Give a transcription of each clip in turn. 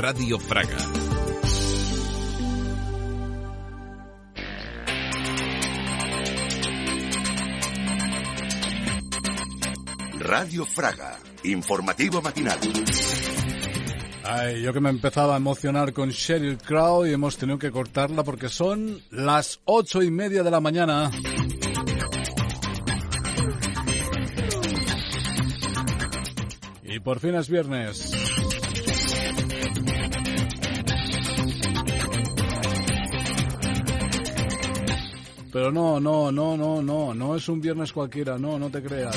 Radio Fraga. Radio Fraga, informativo matinal. Ay, yo que me empezaba a emocionar con Sheryl Crow y hemos tenido que cortarla porque son las ocho y media de la mañana. Y por fin es viernes. Pero no, no, no, no, no, no es un viernes cualquiera, no, no te creas.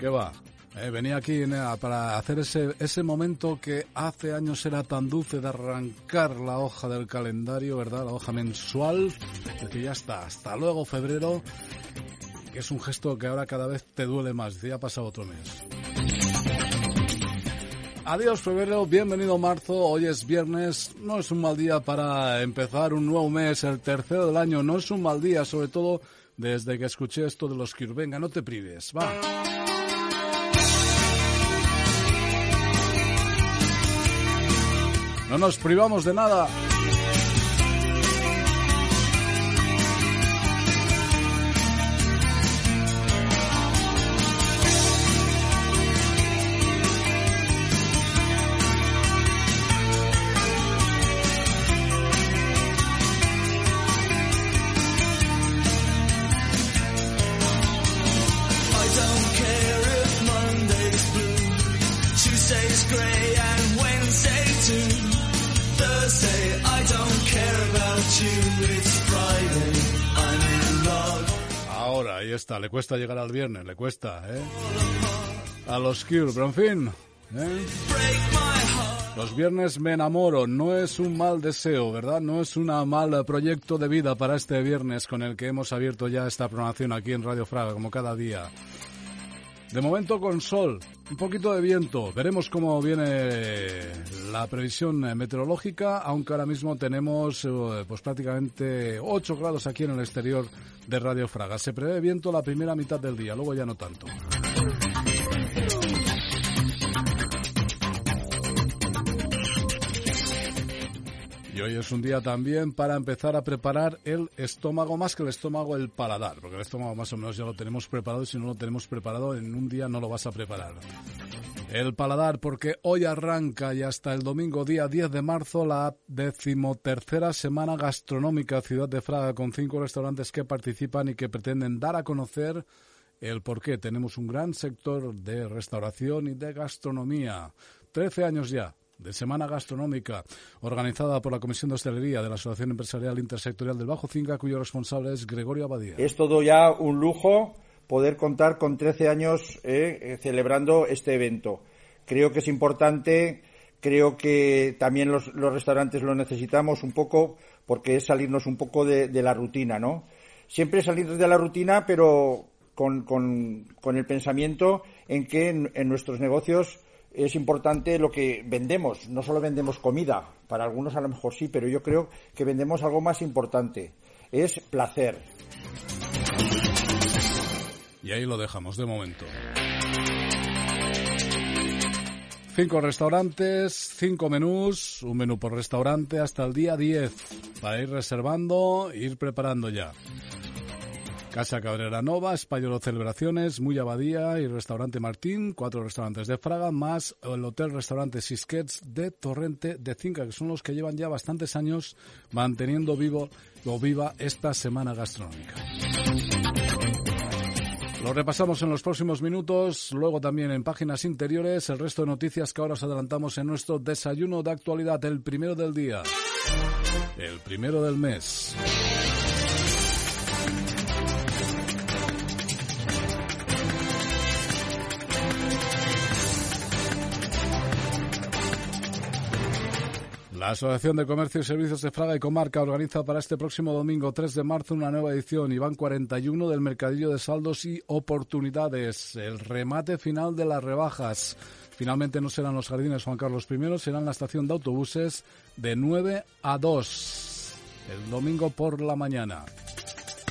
¿Qué va? Eh, venía aquí eh, para hacer ese, ese momento que hace años era tan dulce de arrancar la hoja del calendario, ¿verdad? La hoja mensual. Decir, ya está, hasta luego febrero. Que es un gesto que ahora cada vez te duele más. Ya ha pasado otro mes. Adiós febrero, bienvenido marzo, hoy es viernes, no es un mal día para empezar un nuevo mes, el tercero del año, no es un mal día, sobre todo desde que escuché esto de los Cure. Venga, no te prives, va. No nos privamos de nada. Le cuesta llegar al viernes, le cuesta, ¿eh? A los Cure, pero en fin, ¿eh? Los viernes me enamoro, no es un mal deseo, ¿verdad? No es un mal proyecto de vida para este viernes con el que hemos abierto ya esta programación aquí en Radio Fraga, como cada día. De momento con sol, un poquito de viento. Veremos cómo viene la previsión meteorológica, aunque ahora mismo tenemos eh, pues prácticamente 8 grados aquí en el exterior de Radio Fraga. Se prevé viento la primera mitad del día, luego ya no tanto. Y hoy es un día también para empezar a preparar el estómago, más que el estómago, el paladar, porque el estómago más o menos ya lo tenemos preparado y si no lo tenemos preparado en un día no lo vas a preparar. El paladar, porque hoy arranca y hasta el domingo día 10 de marzo la decimotercera semana gastronómica Ciudad de Fraga con cinco restaurantes que participan y que pretenden dar a conocer el por qué tenemos un gran sector de restauración y de gastronomía. Trece años ya de Semana Gastronómica, organizada por la Comisión de Hostelería de la Asociación Empresarial Intersectorial del Bajo Cinca, cuyo responsable es Gregorio Abadía. Es todo ya un lujo poder contar con 13 años eh, eh, celebrando este evento. Creo que es importante, creo que también los, restaurantes lo necesitamos un poco porque es salirnos un poco de, la rutina, ¿no? Siempre salir de la rutina, pero con, el pensamiento en que en nuestros negocios es importante lo que vendemos. No solo vendemos comida, para algunos a lo mejor sí, pero yo creo que vendemos algo más importante. Es placer. Y ahí lo dejamos de momento. Cinco restaurantes, cinco menús, un menú por restaurante hasta el día 10 para ir reservando e ir preparando ya. Casa Cabrera Nova, Español Celebraciones, Muy Abadía y Restaurante Martín, cuatro restaurantes de Fraga, más el Hotel Restaurante Sisquets de Torrente de Cinca, que son los que llevan ya bastantes años manteniendo vivo o viva esta semana gastronómica. Lo repasamos en los próximos minutos, luego también en páginas interiores, el resto de noticias que ahora os adelantamos en nuestro desayuno de actualidad, el primero del día, el primero del mes. La Asociación de Comercio y Servicios de Fraga y Comarca organiza para este próximo domingo 3 de marzo una nueva edición y van 41 del Mercadillo de Saldos y Oportunidades, el remate final de las rebajas. Finalmente no serán los jardines Juan Carlos I, serán la estación de autobuses de 9 a 2, el domingo por la mañana.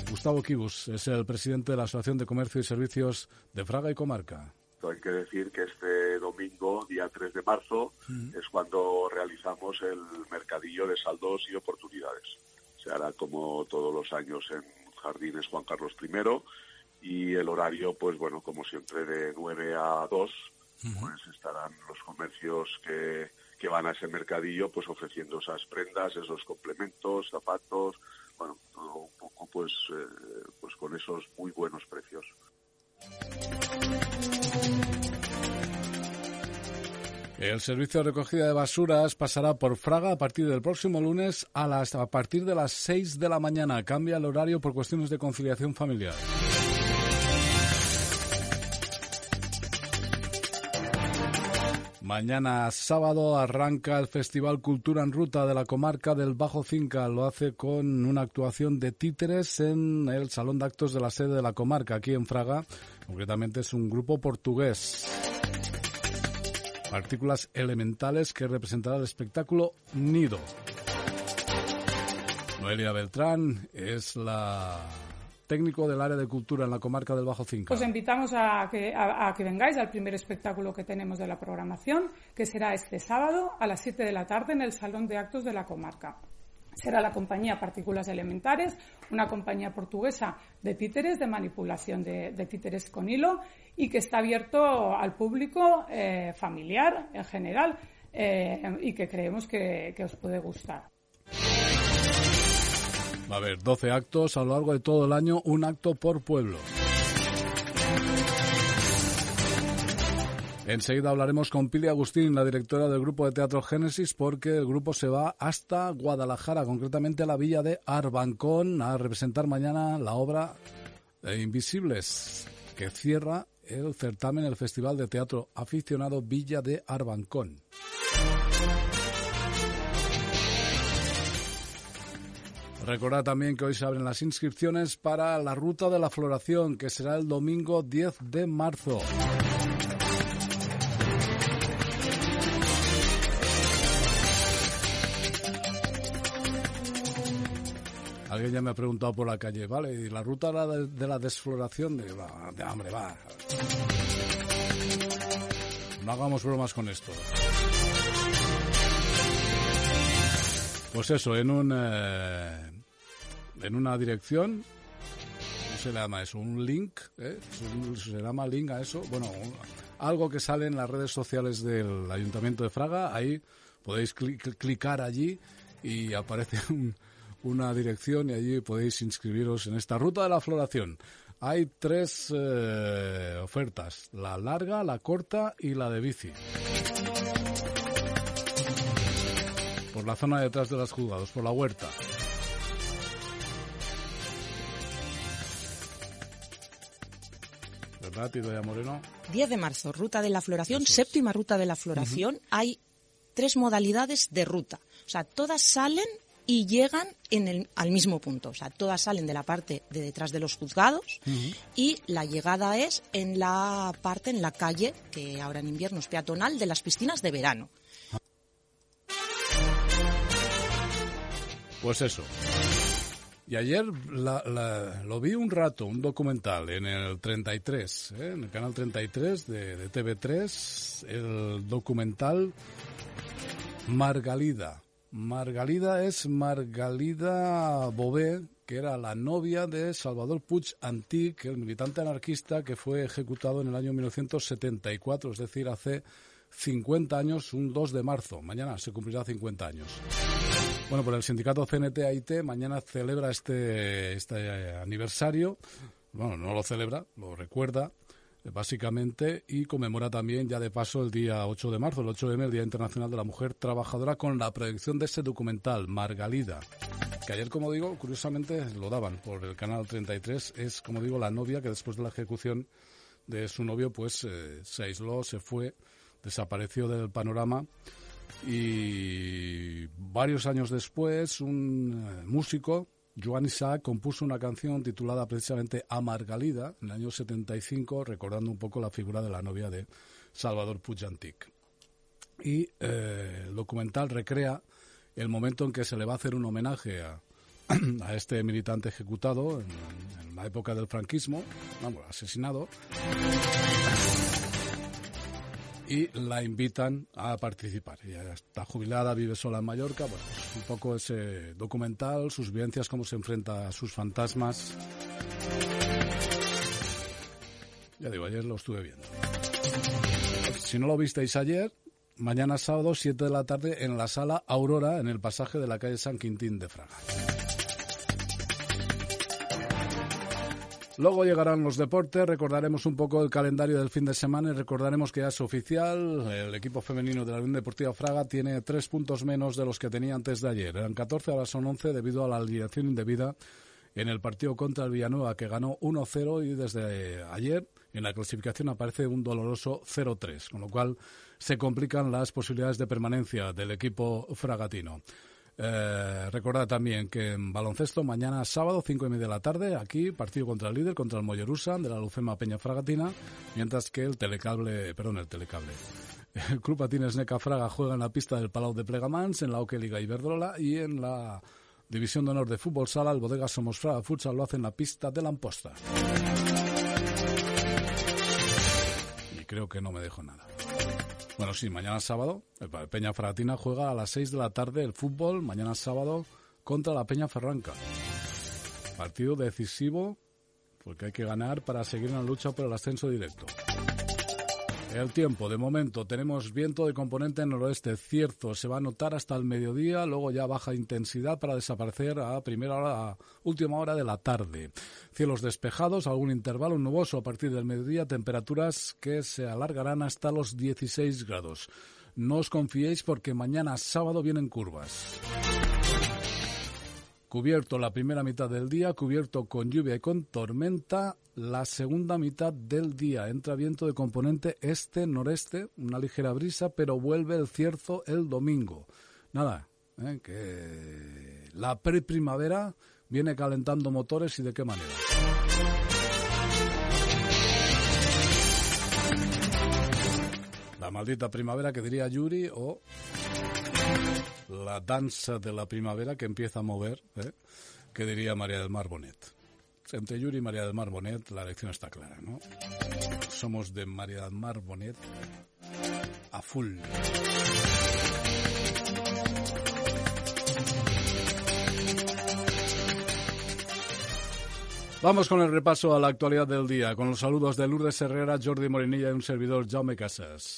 Gustavo Kibus es el presidente de la Asociación de Comercio y Servicios de Fraga y Comarca. Hay que decir que este domingo, día 3 de marzo, es cuando realizamos el mercadillo de saldos y oportunidades. Se hará como todos los años en Jardines Juan Carlos I y el horario, pues bueno, como siempre, de 9 a 2, pues estarán los comercios que, que van a ese mercadillo, pues ofreciendo esas prendas, esos complementos, zapatos, bueno, todo un poco, pues, eh, pues con esos muy buenos precios. El servicio de recogida de basuras pasará por Fraga a partir del próximo lunes a, las, a partir de las 6 de la mañana. Cambia el horario por cuestiones de conciliación familiar. Mañana sábado arranca el Festival Cultura en Ruta de la comarca del Bajo Cinca. Lo hace con una actuación de títeres en el Salón de Actos de la sede de la comarca, aquí en Fraga. Concretamente es un grupo portugués. Partículas elementales que representará el espectáculo Nido. Noelia Beltrán es la técnico del área de cultura en la comarca del Bajo Cinca. Os invitamos a que, a, que vengáis al primer espectáculo que tenemos de la programación, que será este sábado a las 7 de la tarde en el Salón de Actos de la comarca. Será la compañía Partículas Elementares, una compañía portuguesa de títeres, de manipulación de, títeres con hilo y que está abierto al público eh, familiar en general eh, y que creemos que os puede gustar. Va a haber 12 actos a lo largo de todo el año, un acto por pueblo. Enseguida hablaremos con Pili Agustín, la directora del grupo de teatro Génesis, porque el grupo se va hasta Guadalajara, concretamente a la villa de Arbancón, a representar mañana la obra Invisibles, que cierra el certamen, el Festival de Teatro Aficionado Villa de Arbancón. Recordad también que hoy se abren las inscripciones para la Ruta de la Floración, que será el domingo 10 de marzo. Alguien ya me ha preguntado por la calle, ¿vale? ¿Y la ruta de, la desfloración? De, hambre, va. No hagamos bromas con esto. Pues eso, en un... Eh, en una dirección, ¿cómo se llama eso? Un link, ¿eh? ¿Se llama link a eso? Bueno, algo que sale en las redes sociales del Ayuntamiento de Fraga, ahí podéis clicar allí y aparece una dirección y allí podéis inscribiros en esta ruta de la floración. Hay tres eh, ofertas, la larga, la corta y la de bici. Por la zona detrás de los juzgados, por la huerta. ¿verdad, Moreno? 10 de marzo, ruta de la floración, séptima ruta de la floración. Hay tres modalidades de ruta. O sea, todas salen y llegan en el, al mismo punto. O sea, todas salen de la parte de detrás de los juzgados y la llegada es en la parte, en la calle, que ahora en invierno es peatonal, de las piscinas de verano. Pues eso. Y ayer lo vi un rato, un documental en el 33, ¿eh? en el canal 33 de, de TV3, el documental Margalida. Margalida es Margalida Bové, que era la novia de Salvador Puig Antic, el militante anarquista que fue ejecutado en el año 1974, es decir, hace 50 años, un 2 de marzo. Mañana se cumplirá 50 años. Bueno, pues el sindicato CNT-AIT mañana celebra este, este aniversario. Bueno, no lo celebra, lo recuerda básicamente y conmemora también ya de paso el día 8 de marzo, el 8 de marzo, el Día Internacional de la Mujer Trabajadora con la proyección de ese documental, Margalida, que ayer, como digo, curiosamente lo daban por el canal 33, es, como digo, la novia que después de la ejecución de su novio, pues eh, se aisló, se fue, desapareció del panorama. Y varios años después un eh, músico, Joan Isaac, compuso una canción titulada precisamente A Margalida en el año 75, recordando un poco la figura de la novia de Salvador Pujantic. Y eh, el documental recrea el momento en que se le va a hacer un homenaje a, a este militante ejecutado en, la época del franquismo, vamos, asesinado. Y la invitan a participar. Ella está jubilada, vive sola en Mallorca. Bueno, pues un poco ese documental, sus vivencias, cómo se enfrenta a sus fantasmas. Ya digo, ayer lo estuve viendo. Si no lo visteis ayer, mañana sábado, 7 de la tarde, en la sala Aurora, en el pasaje de la calle San Quintín de Fraga. Luego llegarán los deportes, recordaremos un poco el calendario del fin de semana y recordaremos que ya es oficial, el equipo femenino de la Unión Deportiva Fraga tiene tres puntos menos de los que tenía antes de ayer. Eran 14, ahora son 11 debido a la alineación indebida en el partido contra el Villanueva que ganó 1-0 y desde ayer en la clasificación aparece un doloroso 0-3, con lo cual se complican las posibilidades de permanencia del equipo fragatino. Eh, recordad también que en baloncesto, mañana sábado, cinco y media de la tarde, aquí, partido contra el líder, contra el Mollerusa, de la Lucema Peña Fragatina, mientras que el telecable, perdón, el telecable. El Club Patines Neca Fraga juega en la pista del Palau de Plegamans, en la Oque Liga Iberdrola y en la División de Honor de Fútbol Sala, el Bodega Somos Fraga Futsal lo hace en la pista de la Amposta. Y creo que no me dejo nada. Bueno, sí, mañana sábado, Peña Fragatina juega a las 6 de la tarde el fútbol, mañana sábado, contra la Peña Ferranca. Partido decisivo, porque hay que ganar para seguir en la lucha por el ascenso directo. El tiempo, de momento, tenemos viento de componente noroeste. Cierto, se va a notar hasta el mediodía, luego ya baja intensidad para desaparecer a primera hora, última hora de la tarde. Cielos despejados, algún intervalo nuboso a partir del mediodía, temperaturas que se alargarán hasta los 16 grados. No os confiéis porque mañana sábado vienen curvas. Cubierto la primera mitad del día, cubierto con lluvia y con tormenta. La segunda mitad del día entra viento de componente este-noreste, una ligera brisa, pero vuelve el cierzo el domingo. Nada, ¿eh? que la pre-primavera viene calentando motores y de qué manera. La maldita primavera que diría Yuri o la danza de la primavera que empieza a mover, ¿eh? que diría María del Mar Bonet. Entre Yuri y María del Mar Bonet la lección está clara, ¿no? Somos de María del Mar Bonet a full. Vamos con el repaso a la actualidad del día, con los saludos de Lourdes Herrera, Jordi Morenilla y un servidor Jaume Casas.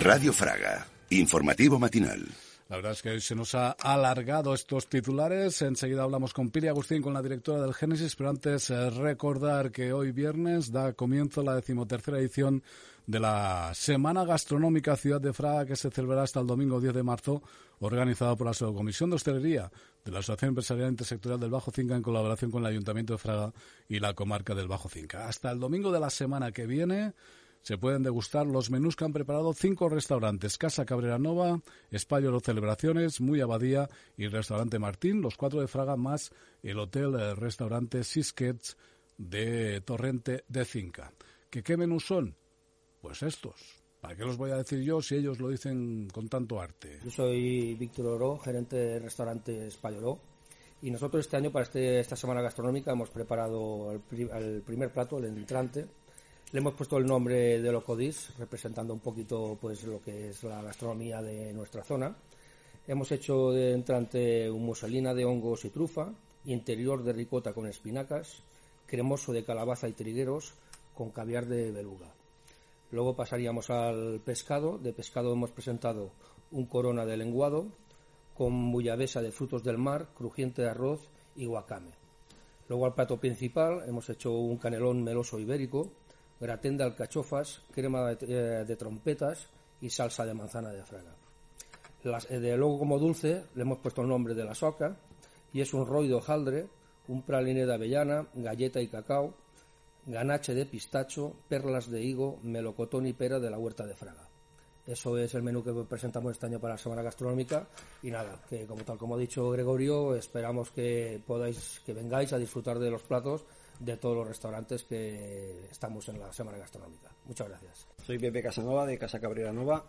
Radio Fraga, informativo matinal. La verdad es que hoy se nos ha alargado estos titulares. Enseguida hablamos con Piri Agustín, con la directora del Génesis, pero antes eh, recordar que hoy viernes da comienzo la decimotercera edición de la Semana Gastronómica Ciudad de Fraga, que se celebrará hasta el domingo 10 de marzo, organizada por la Comisión de Hostelería de la Asociación Empresarial Intersectorial del Bajo Cinca en colaboración con el Ayuntamiento de Fraga y la comarca del Bajo Cinca. Hasta el domingo de la semana que viene se pueden degustar los menús que han preparado cinco restaurantes, Casa Cabrera Nova, Espacio de Celebraciones, Muy Abadía y Restaurante Martín, los cuatro de Fraga, más el hotel el restaurante Siskets de Torrente de Cinca. ¿Que ¿Qué menús son? Pues estos. ¿Para qué los voy a decir yo si ellos lo dicen con tanto arte? Yo soy Víctor Oro, gerente de restaurante Españoló. Y nosotros este año, para este, esta semana gastronómica, hemos preparado el primer plato, el entrante, le hemos puesto el nombre de Locodis, representando un poquito pues lo que es la gastronomía de nuestra zona. Hemos hecho de entrante un muselina de hongos y trufa, interior de ricota con espinacas, cremoso de calabaza y trigueros con caviar de beluga. Luego pasaríamos al pescado. De pescado hemos presentado un corona de lenguado con bullabesa de frutos del mar, crujiente de arroz y guacame. Luego al plato principal hemos hecho un canelón meloso ibérico gratén de alcachofas, crema de, eh, trompetas y salsa de manzana de fraga. Eh, de, luego como dulce le hemos puesto el nombre de la soca y es un roido hojaldre, un praline de avellana, galleta y cacao, ganache de pistacho, perlas de higo, melocotón y pera de la huerta de Fraga. Eso es el menú que presentamos este año para la Semana Gastronómica y nada, que como tal como ha dicho Gregorio, esperamos que podáis que vengáis a disfrutar de los platos de todos los restaurantes que estamos en la Semana Gastronómica. Muchas gracias. Soy Pepe Casanova de Casa Cabrera Nova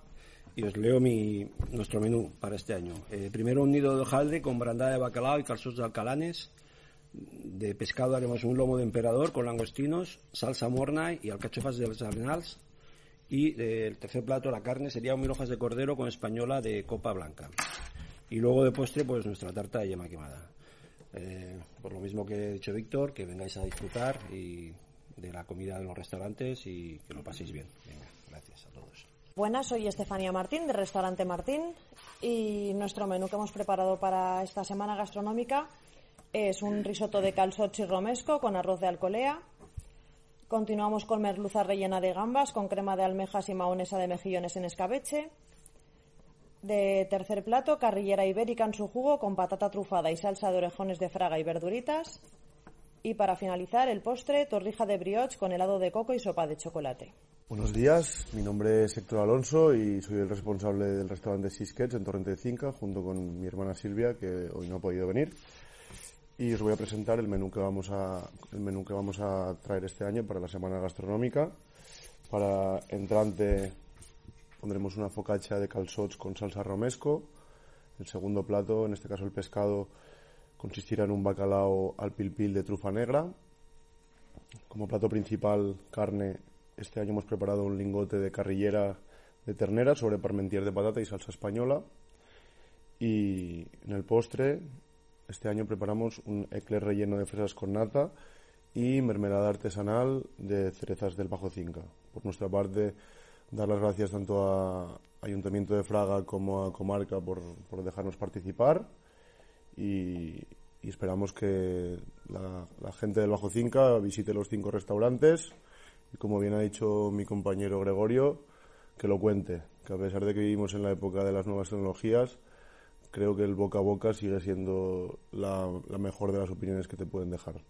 y os leo mi, nuestro menú para este año. Eh, primero un nido de hojaldre con brandada de bacalao y calzos de alcalanes. De pescado haremos un lomo de emperador con langostinos, salsa mornay y alcachofas de los arenals. Y el tercer plato, la carne, sería mil hojas de cordero con española de copa blanca. Y luego de postre, pues nuestra tarta de yema quemada. Eh, por lo mismo que ha dicho Víctor, que vengáis a disfrutar y de la comida de los restaurantes y que lo paséis bien. Venga, gracias a todos. Buenas, soy Estefanía Martín, de Restaurante Martín, y nuestro menú que hemos preparado para esta semana gastronómica es un risotto de calzots y romesco con arroz de alcolea. Continuamos con merluza rellena de gambas con crema de almejas y mahonesa de mejillones en escabeche. De tercer plato, carrillera ibérica en su jugo con patata trufada y salsa de orejones de fraga y verduritas. Y para finalizar, el postre, torrija de brioche con helado de coco y sopa de chocolate. Buenos días, mi nombre es Héctor Alonso y soy el responsable del restaurante Sisquets en Torrente de Cinca, junto con mi hermana Silvia, que hoy no ha podido venir. Y os voy a presentar el menú que vamos a, el menú que vamos a traer este año para la semana gastronómica. Para entrante pondremos una focaccia de calzots con salsa romesco. El segundo plato, en este caso el pescado, consistirá en un bacalao al pilpil de trufa negra. Como plato principal, carne. Este año hemos preparado un lingote de carrillera de ternera sobre parmentier de patata y salsa española. Y en el postre, este año preparamos un eclair relleno de fresas con nata y mermelada artesanal de cerezas del Bajo Cinca. Por nuestra parte, dar las gracias tanto a Ayuntamiento de Fraga como a Comarca por, dejarnos participar y, esperamos que la, gente del Bajo Cinca visite los cinco restaurantes y como bien ha dicho mi compañero Gregorio, que lo cuente, que a pesar de que vivimos en la época de las nuevas tecnologías, creo que el boca a boca sigue siendo la, mejor de las opiniones que te pueden dejar.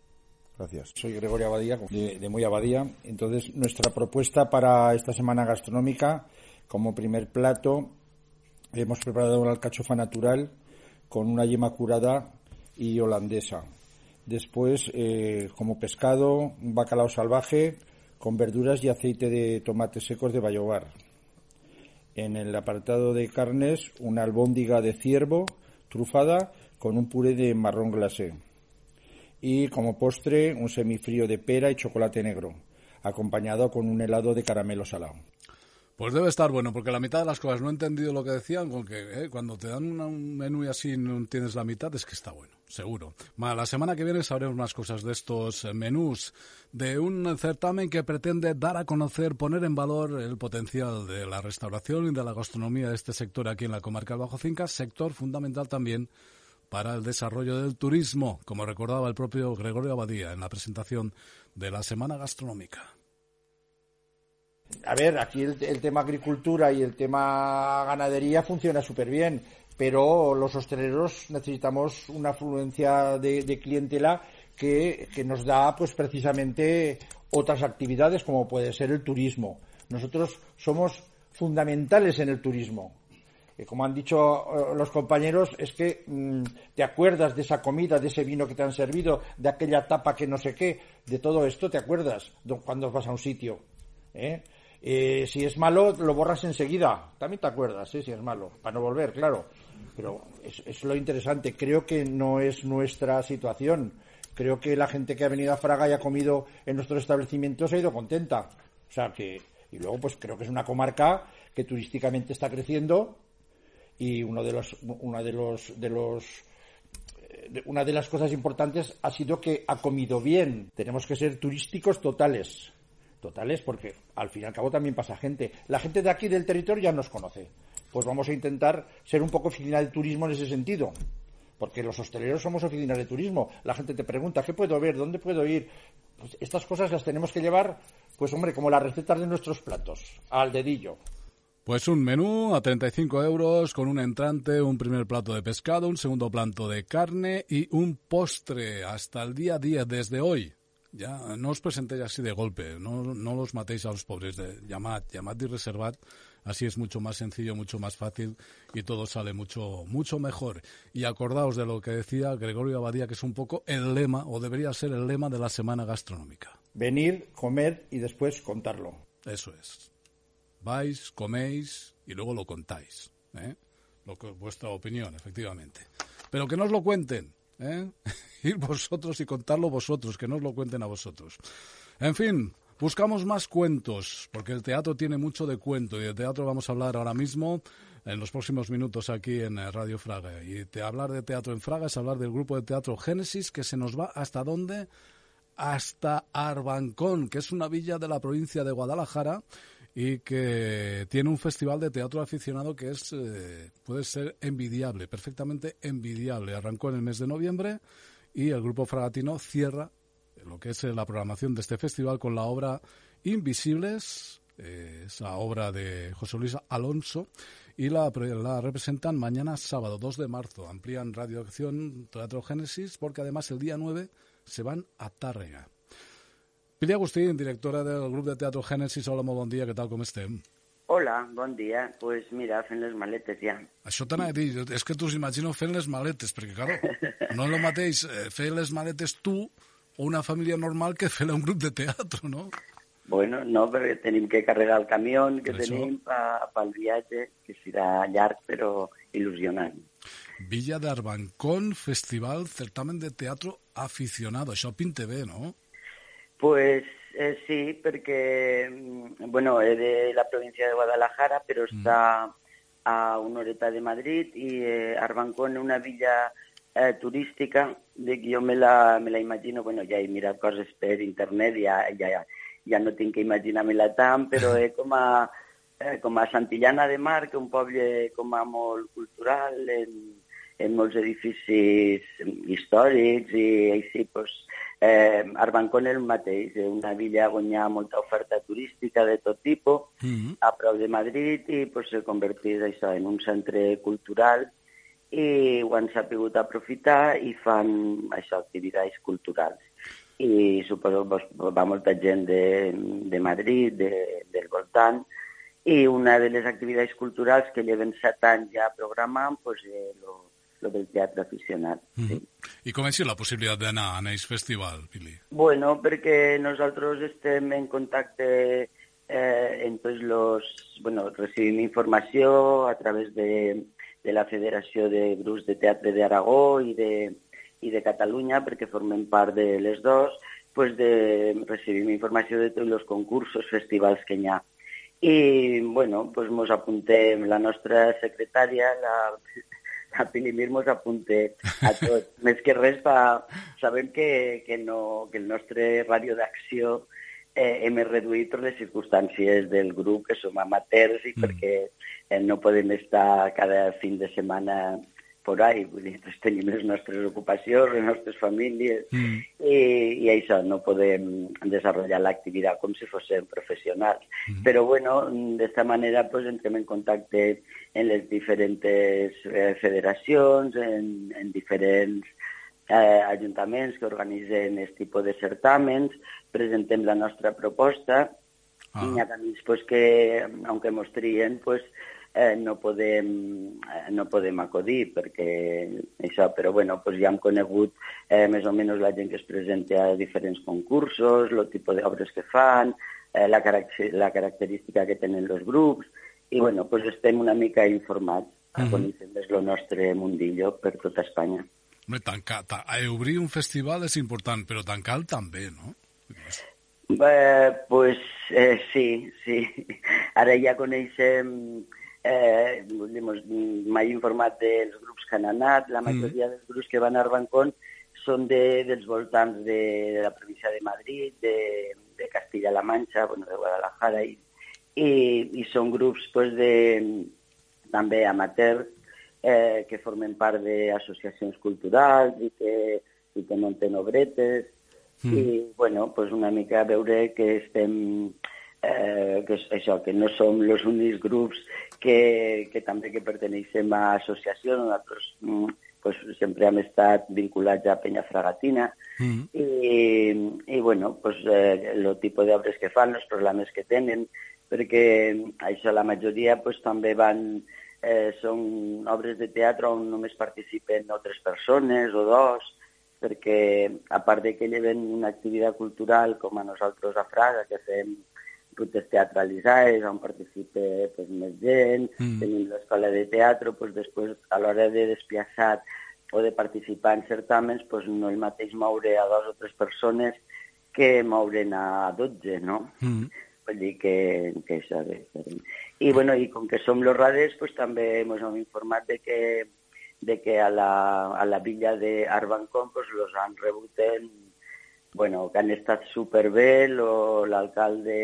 Gracias. Soy Gregorio Abadía, de, Muy Abadía. Entonces, nuestra propuesta para esta semana gastronómica, como primer plato, hemos preparado una alcachofa natural con una yema curada y holandesa. Después, eh, como pescado, un bacalao salvaje con verduras y aceite de tomates secos de Bayobar. En el apartado de carnes, una albóndiga de ciervo trufada con un puré de marrón glacé. Y como postre, un semifrío de pera y chocolate negro, acompañado con un helado de caramelo salado. Pues debe estar bueno, porque la mitad de las cosas no he entendido lo que decían, con que eh, cuando te dan un menú y así no tienes la mitad, es que está bueno, seguro. la semana que viene sabremos más cosas de estos eh, menús, de un certamen que pretende dar a conocer, poner en valor el potencial de la restauración y de la gastronomía de este sector aquí en la comarca del Bajo Cinca, sector fundamental también para el desarrollo del turismo, como recordaba el propio Gregorio Abadía en la presentación de la Semana Gastronómica. A ver, aquí el, tema agricultura y el tema ganadería funciona súper bien, pero los hosteleros necesitamos una afluencia de, clientela que, nos da, pues precisamente, otras actividades como puede ser el turismo. Nosotros somos fundamentales en el turismo. Y como han dicho eh, los compañeros, es que mm, te acuerdas de esa comida, de ese vino que te han servido, de aquella tapa que no sé qué, de todo esto te acuerdas cuando vas a un sitio. ¿eh? Eh, si es malo, lo borras enseguida. También te acuerdas, ¿eh? si es malo, para no volver, claro. Pero es, lo interesante. Creo que no es nuestra situación. Creo que la gente que ha venido a Fraga y ha comido en nuestros establecimientos ha ido contenta. O sea que, y luego, pues creo que es una comarca que turísticamente está creciendo y uno de los, una de los, de los eh, una de las cosas importantes ha sido que ha comido bien. Tenemos que ser turísticos totales totales, porque al fin y al cabo también pasa gente. La gente de aquí del territorio ya nos conoce. Pues vamos a intentar ser un poco oficina de turismo en ese sentido. Porque los hosteleros somos oficinas de turismo. La gente te pregunta, ¿qué puedo ver? ¿Dónde puedo ir? Pues estas cosas las tenemos que llevar, pues hombre, como las recetas de nuestros platos, al dedillo. Pues un menú a 35 euros con un entrante, un primer plato de pescado, un segundo plato de carne y un postre hasta el día 10 desde hoy. Ya, no os presentéis así de golpe, no, no los matéis a los pobres, de, llamad, llamad y reservad, así es mucho más sencillo, mucho más fácil y todo sale mucho, mucho mejor. Y acordaos de lo que decía Gregorio Abadía, que es un poco el lema, o debería ser el lema de la semana gastronómica. Venir, comer y después contarlo. Eso es. Vais, coméis y luego lo contáis. ¿eh? Vuestra opinión, efectivamente. Pero que no os lo cuenten, ¿eh? Ir vosotros y contarlo vosotros, que no os lo cuenten a vosotros. En fin, buscamos más cuentos, porque el teatro tiene mucho de cuento y de teatro vamos a hablar ahora mismo en los próximos minutos aquí en eh, Radio Fraga. Y te, hablar de teatro en Fraga es hablar del grupo de teatro Génesis, que se nos va hasta dónde? Hasta Arbancón, que es una villa de la provincia de Guadalajara y que tiene un festival de teatro aficionado que es eh, puede ser envidiable, perfectamente envidiable. Arrancó en el mes de noviembre y el grupo Fragatino cierra lo que es la programación de este festival con la obra Invisibles, eh, esa obra de José Luis Alonso, y la, la, representan mañana sábado 2 de marzo. Amplían Radioacción Teatro Génesis porque además el día 9 se van a Tàrrega. Pili Agustín, directora del grup de teatre Génesis. Hola, molt bon dia, què tal, com estem? Hola, bon dia. Doncs pues mira, fent les maletes ja. Això t'anava a dir, és que t'us imagino fent les maletes, perquè, claro, no és el mateix eh, fer les maletes tu o una família normal que fer un grup de teatre, no? Bueno, no, perquè tenim que carregar el camió que per tenim pel viatge, que serà llarg però il·lusionant. Villa d'Arbancón, Festival Certamen de Teatro Aficionado. Això pinta bé, no? Pues eh, sí, porque, mm, bueno, es de la provincia de Guadalajara, pero está a una horeta de Madrid y eh, Arbancón una villa eh, turística de que yo me la, me la imagino, bueno, ya he mirado cosas por internet, ya, ya, ya no tengo que imaginármela tan, pero es como a, eh, com a Santillana de Mar, que és un poble com a molt cultural, en, en molts edificis històrics i així, pues, Eh, Arbancón el mateix, una villa on hi ha molta oferta turística de tot tipus, mm -hmm. a prop de Madrid, i pues, se converteix això en un centre cultural i ho han sabut aprofitar i fan això, activitats culturals. I suposo que va molta gent de, de Madrid, de, del voltant, i una de les activitats culturals que lleven set anys ja programant pues, eh, lo, lo del teatre aficionat. Mm -hmm. sí. I com és la possibilitat d'anar a aquest festival, Pili? Bueno, perquè nosaltres estem en contacte eh, en tots los... Bueno, recibim informació a través de, de la Federació de Grups de Teatre d'Aragó i de, i de Catalunya, perquè formem part de les dos, pues de, recibim informació de tots els concursos, festivals que hi ha. I, bueno, pues mos apuntem la nostra secretària, la, a Pilimir mos apunte a tot. Més que res, pa, sabem que, que, no, que el nostre ràdio d'acció eh, hem reduït les circumstàncies del grup, que som amateurs i mm. perquè eh, no podem estar cada fin de setmana por ahí, vull dir, doncs tenim les nostres ocupacions, les nostres famílies, mm. i, i això, no podem desenvolupar l'activitat com si fóssim professionals. Mm. Però, bueno, d'esta manera pues, entrem en contacte en les diferents eh, federacions, en, en diferents eh, ajuntaments que organitzen aquest tipus de certàmens, presentem la nostra proposta, ah. i hi ha camins pues, que, aunque mos trien, pues, eh, no, podem, eh, no podem acudir perquè això, però bueno, pues ja hem conegut eh, més o menys la gent que es presenta a diferents concursos, el tipus d'obres que fan, eh, la, caracter la característica que tenen els grups, i bueno, pues estem una mica informats, uh -huh. coneixem més el nostre mundillo per tota Espanya. Home, tancar, ta, obrir un festival és important, però tancar també, no? Eh, pues eh, sí, sí. Ara ja coneixem eh, m'he informat dels grups que han anat, la majoria mm. dels grups que van a Arbancón són de, dels voltants de, de la província de Madrid, de, de Castilla-La Mancha, bueno, de Guadalajara, i, i, i són grups pues, de, també amateurs eh, que formen part d'associacions culturals i que, i que munten obretes, mm. i bueno, pues una mica veure que estem eh, que és això, que no som els únics grups que, que també que perteneixem a associacions, nosaltres mm, pues, sempre hem estat vinculats a Penya Fragatina mm -hmm. i, i bueno, pues, eh, el tipus d'obres que fan, els problemes que tenen, perquè això la majoria pues, també van, eh, són obres de teatre on només participen o tres persones o dos, perquè a part de que lleven una activitat cultural com a nosaltres a Fraga, que fem rutes teatralitzades on participa pues, més gent, mm. tenim l'escola de teatre, pues, després a l'hora de desplaçar o de participar en certàmens pues, no el mateix moure a dos o tres persones que moure'n a 12, no? Mm. Vull dir que, que això és diferent. I, bueno, i com que som los rades, pues, també ens hem informat de que, de que a, la, a la villa d'Arbancón pues, los han rebut en, bueno, que han estat superbé, l'alcalde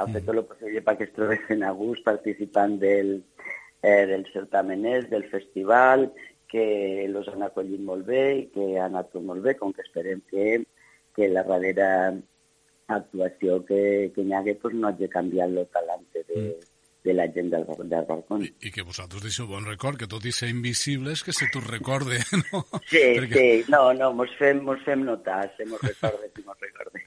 ha fet tot el possible perquè es trobessin a gust participant del, eh, del certameners, del festival, que los han acollit molt bé i que ha anat tot molt bé, com que esperem que, que la darrera actuació que, que hi hagué pues, no hagi canviat el talante de, de la gent del, del balcó. I que vosaltres deixeu bon record, que tot i ser invisibles, que se t'ho recorde, no? Sí, Perquè sí, no, no, mos fem, mos fem notar, se mos recorde, se mos recorde.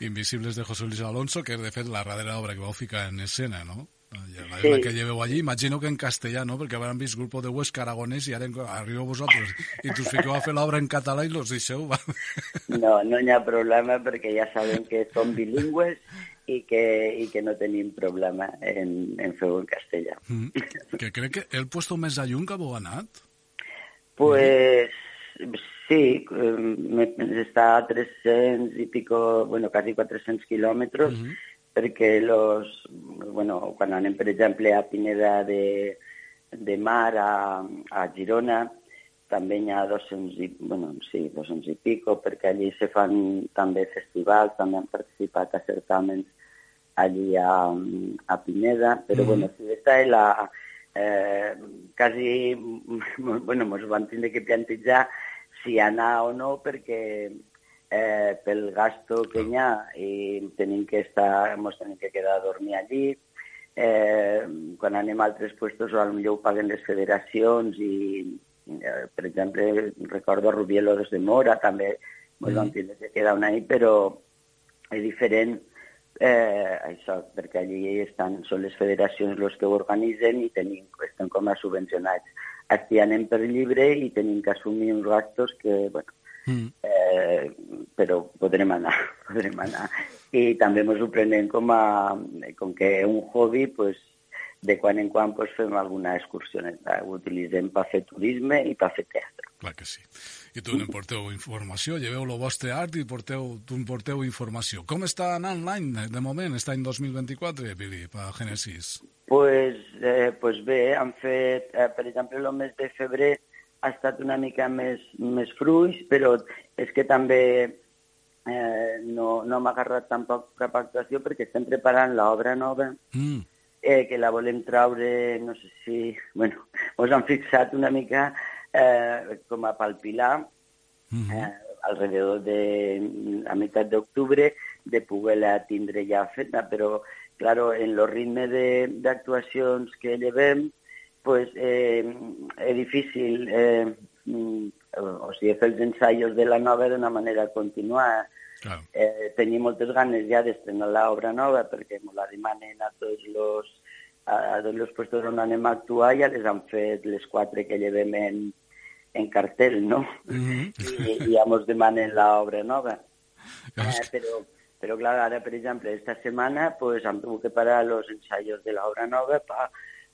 Invisibles de José Luis Alonso, que és de fet la darrera obra que vau ficar en escena, no? La, Sí. la que lleveu allí, imagino que en castellà, no? Perquè hauran vist grup de Huesca aragonès i ara en- arribeu vosaltres i us fiqueu a fer l'obra en català i los deixeu. Va. No, no hi ha problema perquè ja sabem que som bilingües i que, i que no tenim problema en, en fer-ho en castellà. Mm. Que crec que el puesto més a que vau anat. Pues sí, está a 300 y pico, bueno, casi 400 kilómetros, perquè los, bueno, quan anem, per exemple, a Pineda de, de Mar, a, a Girona, també hi ha 200 i, bueno, sí, 200 i pico, perquè allí se fan també festivals, també han participat a certàmens allí a, a Pineda, però Mhm. bueno, si esta és la... Eh, quasi, bueno, ens van tindre que plantejar si anar o no, perquè eh, pel gasto que hi ha i tenim que estar, ens tenim que quedar a dormir allí. Eh, quan anem a altres puestos, potser ho paguen les federacions i, eh, per exemple, recordo Rubielo desde Mora, també ens vam tindre que quedar un any, però és diferent eh, això, perquè allí estan, són les federacions els que ho organitzen i tenim, estan com a subvencionats. Aquí anem per llibre i tenim que assumir uns gastos que, bueno, Mm. eh, però podrem anar, podrem anar. I també ens ho prenem com, a, com que és un hobby, pues, de quan en quan pues, fem alguna excursió. Ho utilitzem per fer turisme i per fer teatre. Clar que sí. I tu en porteu informació, lleveu el vostre art i porteu, tu en porteu informació. Com està anant l'any, de- moment, està any 2024, Billy, per Genesis? Pues, eh, pues bé, han fet, eh, per exemple, el mes de febrer ha estat una mica més, més fruix, però és que també eh, no, no m'ha agarrat tampoc cap actuació perquè estem preparant l'obra nova Mm. eh, que la volem traure, no sé si... Bueno, ens han fixat una mica eh, com a palpilar eh, alrededor de a meitat d'octubre de poder-la tindre ja feta, però, claro, en el ritme de- d'actuacions que llevem, pues, eh, és difícil eh, mm, o sigui, fer els ensaios de la nova d'una manera continuada. Claro. Eh, tenim moltes ganes ja d'estrenar l'obra nova perquè ens la demanen a tots los, a, a tots els puestos on anem a actuar, ja les han fet les quatre que llevem en, en cartel, no? I, i ja ens demanen l'obra nova. Eh, però, però clar, ara, per exemple, esta setmana pues, hem tingut que parar els ensaios de l'obra nova per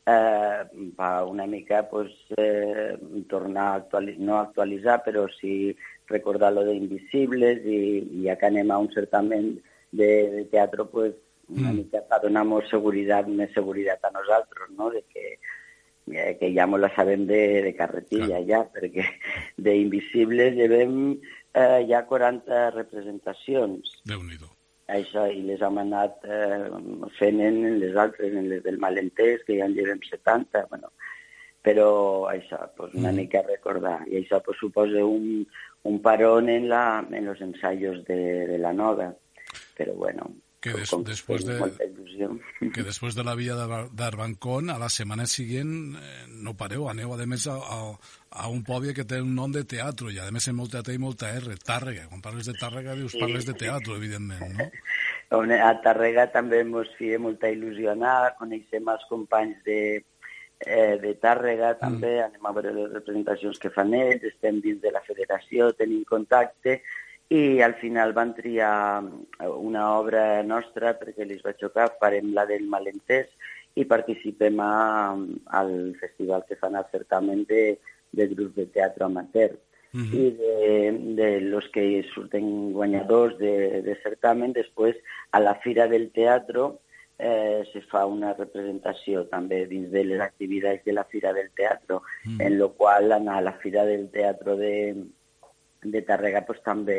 eh, pa una mica pues, eh, tornar a actualitzar, no actualitzar, però sí recordar lo de Invisibles i, i ja que anem a un certamen de, de teatre, pues, una Mm. mica per donar-nos seguretat, més seguretat a nosaltres, no? de que, eh, que ja mos la sabem de, de carretilla ja, perquè d'Invisibles llevem eh, ja 40 representacions. Déu-n'hi-do. Això, i les hem anat eh, fent en les altres, en les del malentès, que ja en llevem 70, bueno, però això, pues, una Mm. mica recordar. I això pues, suposa un, un parón en, la, en los ensayos de, de la nova. Però bueno, Que des, com després de, que després de la via d'Ar- d'Arbancón, a la setmana següent eh, no pareu, aneu a més a, a, a un poble que té un nom de teatre i a més en molta T i molta R, Tàrrega. Quan parles de Tàrrega dius Sí. parles de teatre, evidentment, no? A Tàrrega també ens feia molta il·lusió anar, coneixem els companys de, eh, de Tàrrega també, anem a veure les representacions que fan ells, estem dins de la federació, tenim contacte, i al final van triar una obra nostra perquè li va xocar, farem la del malentès i participem a, al festival que fan al certamen de, de grups de teatre amateur. Uh -huh. i de, de los que surten guanyadors de, de certamen, després a la Fira del Teatro eh, se fa una representació també dins de les activitats de la Fira del Teatro, mm. en lo qual a la Fira del Teatro de, de Tàrrega pues, també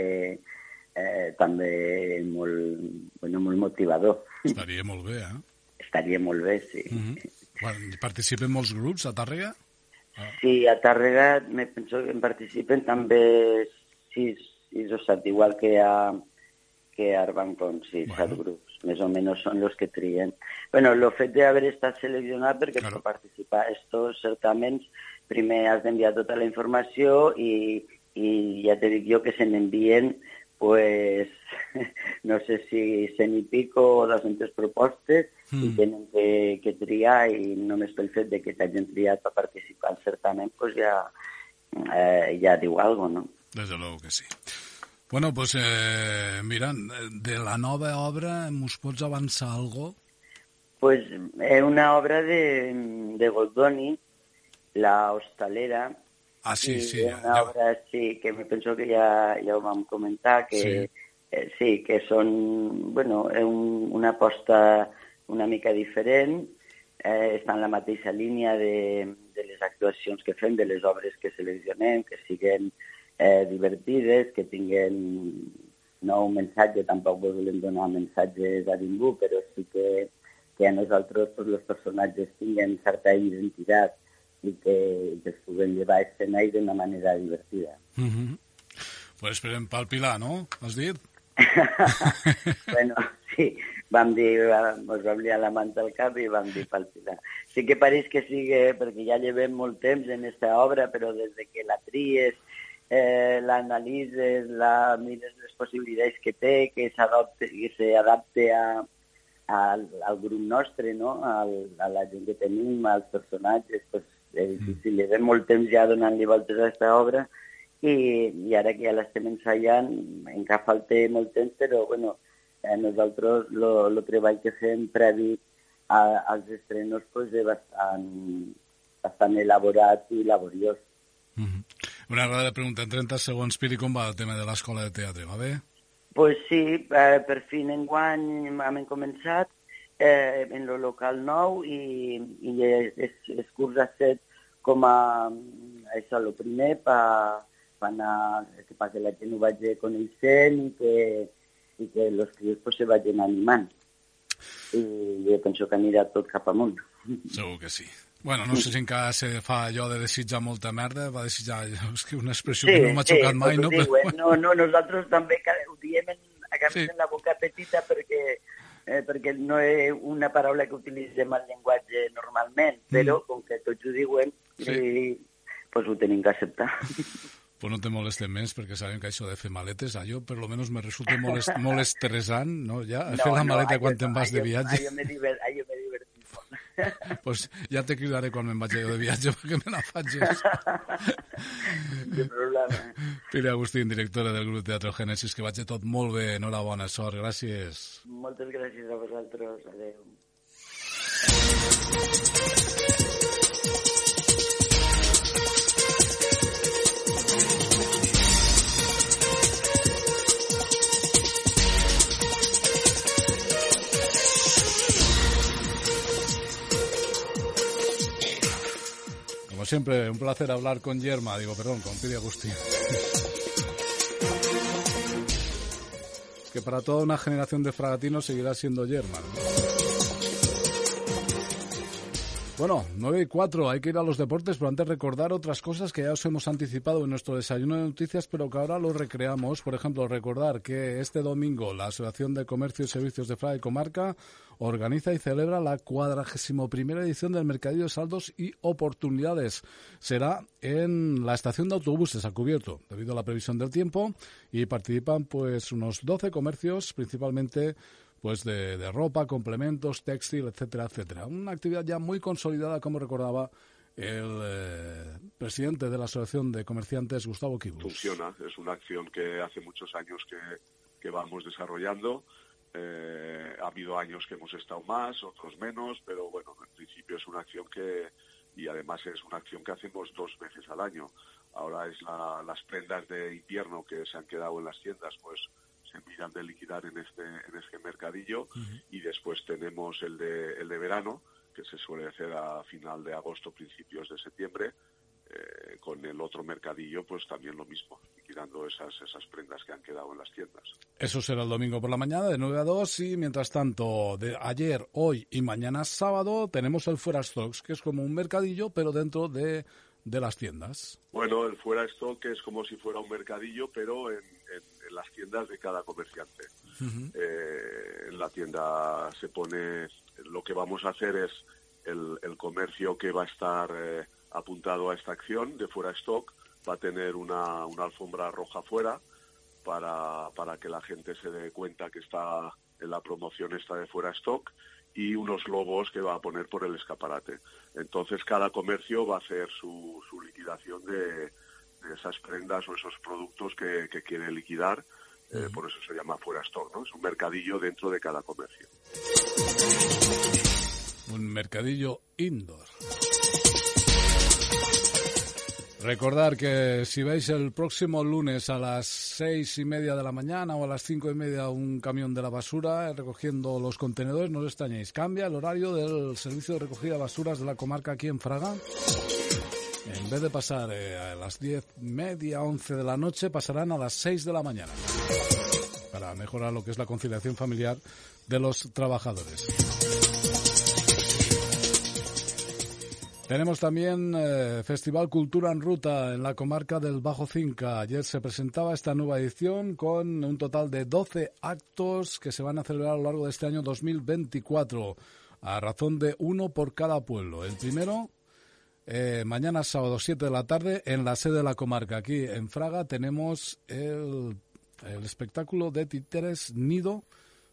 eh, també molt, bueno, molt motivador. Estaria molt bé, eh? Estaria molt bé, sí. Mm -hmm. bueno, participen molts grups a Tàrrega? Ah. Sí, a Tàrrega me penso que en participen també sis, sis o set, igual que a, que a Arbancon, sí, bueno. set grups més o menys són els que trien. bueno, el fet d'haver estat seleccionat perquè claro. per participar a estos certaments primer has d'enviar tota la informació i, i ja te dic jo que se n'envien pues, no sé si cent i pico o 200 propostes mm. i tenen que, que triar i només pel fet de que t'hagin triat per participar al certament pues ja, eh, ja diu alguna cosa, no? Desde luego que sí. Bueno, pues eh, mira, de la nova obra, ¿nos pots avançar algo? Pues es una obra de, de Goldoni, La Hostalera. Ah, sí, sí. Es una ja. obra, sí, que me penso que ja, ja ho vam comentar, que sí, eh, sí que són, bueno, és un, una aposta una mica diferent, eh, està en la mateixa línia de, de les actuacions que fem, de les obres que seleccionem, que siguen eh, divertides, que tinguen no un missatge, tampoc volem donar missatges a ningú, però sí que, que a nosaltres tots els personatges tinguen certa identitat i que, que es puguen llevar a escena i d'una manera divertida. Mm -hmm. Pues esperem pel Pilar, no? Has dit? bueno, sí, vam dir, ens vam liar la manta al cap i vam dir pel Pilar. Sí que pareix que sigui, perquè ja llevem molt temps en aquesta obra, però des de que la tries eh, l'analitzes, la mires les possibilitats que té, que s'adapte a, a, al grup nostre, no? Al, a la gent que tenim, als personatges, pues, és mm. difícil. Mm. molt temps ja donant-li voltes a aquesta obra i, i ara que ja l'estem ensaiant encara falta molt temps, però bueno, eh, nosaltres el treball que fem previ a, als estrenos pues, és bastant, bastant elaborat i laboriós. Mm -hmm. Una rara pregunta en 30 segons, Piri, com va el tema de l'escola de teatre? Va bé? Pues sí, eh, per fi enguany hem començat eh, en lo local nou i, i es, es curs ha set com a això, el primer per pa anar, que, pa que la gent ho vagi coneixent i que, i que els crios pues, se vagin animant. I jo penso que anirà tot cap amunt. Segur que sí. Bueno, no sé si encara se fa allò de desitjar molta merda, va desitjar, és que una expressió sí, que no m'ha xocat sí, mai, no? Diu, eh? No, no, nosaltres també ho diem en, sí. en la boca petita perquè, eh, perquè no és una paraula que utilitzem al llenguatge normalment, mm. però com que tots ho diuen, sí. i, pues ho tenim que acceptar. Pues no te molestes més, perquè sabem que això de fer maletes, allò per lo menos me resulta molt, est molt estressant, no? Ja, no, fer la maleta no, quan te'n vas de viatge. Allò me, allò. Pues ja te cridaré quan me'n vaig de viatge perquè me la facis. Problema. Pili Agustín, directora del grup Teatre Genesis, que vagi tot molt bé. Enhorabona, sort, gràcies. Moltes gràcies a vosaltres. Adéu. Siempre, un placer hablar con Yerma, digo, perdón, con Pidi Agustín. que para toda una generación de fragatinos seguirá siendo Yerma. Bueno, 9 y 4, hay que ir a los deportes, pero antes recordar otras cosas que ya os hemos anticipado en nuestro desayuno de noticias, pero que ahora lo recreamos. Por ejemplo, recordar que este domingo la Asociación de Comercio y Servicios de Fraga y Comarca organiza y celebra la cuadragésimo primera edición del Mercadillo de Saldos y Oportunidades. Será en la estación de autobuses a cubierto, debido a la previsión del tiempo, y participan pues unos 12 comercios, principalmente pues de, de ropa, complementos, textil, etcétera, etcétera. Una actividad ya muy consolidada, como recordaba el eh, presidente de la Asociación de Comerciantes, Gustavo Kibus. Funciona, es una acción que hace muchos años que, que vamos desarrollando. Eh, ha habido años que hemos estado más, otros menos, pero bueno, en principio es una acción que, y además es una acción que hacemos dos veces al año. Ahora es las prendas de invierno que se han quedado en las tiendas, pues se miran de liquidar en este en este mercadillo y después tenemos el de el de verano que se suele hacer a final de agosto, principios de septiembre, eh, con el otro mercadillo, pues también lo mismo, liquidando esas, esas prendas que han quedado en las tiendas. Eso será el domingo por la mañana, de 9 a 2, y mientras tanto, de ayer, hoy y mañana sábado, tenemos el Fuera Stocks, que es como un mercadillo, pero dentro de, de las tiendas. Bueno, el Fuera Stock es como si fuera un mercadillo, pero en, en, las tiendas de cada comerciante. Eh, en la tienda se pone, lo que vamos a hacer es el, el comercio que va a estar... Eh, apuntado a esta acción de fuera stock va a tener una, una alfombra roja fuera para, para que la gente se dé cuenta que está en la promoción esta de fuera stock y unos logos que va a poner por el escaparate. Entonces cada comercio va a hacer su, su liquidación de, esas prendas o esos productos que, que quiere liquidar. Eh, por eso se llama fuera stock, ¿no? Es un mercadillo dentro de cada comercio. Un mercadillo indoor. Recordar que si veis el próximo lunes a las seis y media de la mañana o a las cinco y media un camión de la basura recogiendo los contenedores, no os extrañéis. Cambia el horario del servicio de recogida de basuras de la comarca aquí en Fraga. En vez de pasar eh, a las diez media, once de la noche, pasarán a las seis de la mañana. Para mejorar lo que es la conciliación familiar de los trabajadores. Tenemos también eh, Festival Cultura en Ruta en la comarca del Bajo Cinca. Ayer se presentaba esta nueva edición con un total de 12 actos que se van a celebrar a lo largo de este año 2024, a razón de uno por cada pueblo. El primero, eh, mañana sábado 7 de la tarde, en la sede de la comarca. Aquí en Fraga tenemos el, el espectáculo de títeres Nido